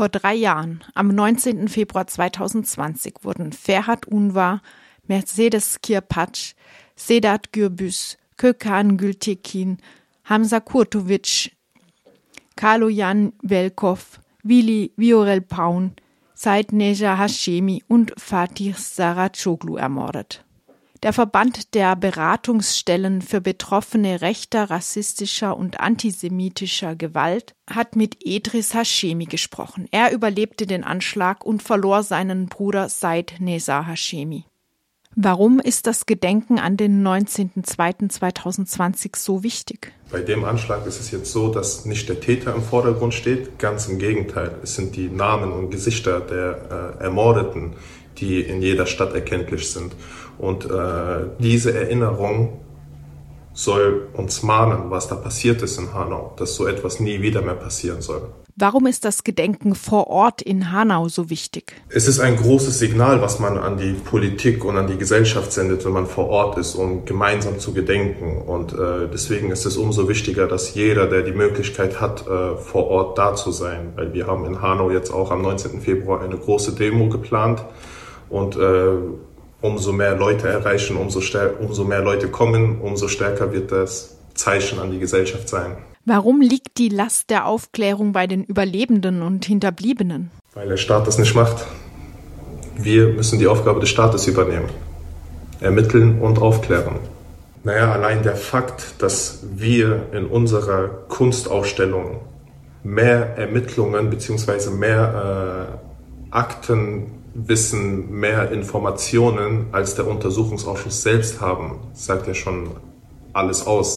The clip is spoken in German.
Vor drei Jahren, am 19. Februar 2020, wurden Ferhat Unvar, Mercedes Kirpatsch, Sedat Gürbüz, Kökan Gültekin, Hamza Kurtovic, Kaloyan Velkov, Vili Viorel Paun, Said Neja Hashemi und Fatih Saracoglu ermordet. Der Verband der Beratungsstellen für Betroffene rechter, rassistischer und antisemitischer Gewalt hat mit Edris Hashemi gesprochen. Er überlebte den Anschlag und verlor seinen Bruder Said Nesa Hashemi. Warum ist das Gedenken an den 19.02.2020 so wichtig? Bei dem Anschlag ist es jetzt so, dass nicht der Täter im Vordergrund steht, ganz im Gegenteil. Es sind die Namen und Gesichter der äh, Ermordeten, die in jeder Stadt erkenntlich sind. Und äh, diese Erinnerung soll uns mahnen, was da passiert ist in Hanau, dass so etwas nie wieder mehr passieren soll. Warum ist das Gedenken vor Ort in Hanau so wichtig? Es ist ein großes Signal, was man an die Politik und an die Gesellschaft sendet, wenn man vor Ort ist, um gemeinsam zu gedenken. Und äh, deswegen ist es umso wichtiger, dass jeder, der die Möglichkeit hat, äh, vor Ort da zu sein. Weil wir haben in Hanau jetzt auch am 19. Februar eine große Demo geplant. Und äh, umso mehr Leute erreichen, umso, umso mehr Leute kommen, umso stärker wird das Zeichen an die Gesellschaft sein. Warum liegt die Last der Aufklärung bei den Überlebenden und Hinterbliebenen? Weil der Staat das nicht macht. Wir müssen die Aufgabe des Staates übernehmen. Ermitteln und aufklären. Naja, allein der Fakt, dass wir in unserer Kunstausstellung mehr Ermittlungen bzw. mehr äh, Akten Wissen, mehr Informationen als der Untersuchungsausschuss selbst haben, sagt ja schon alles aus.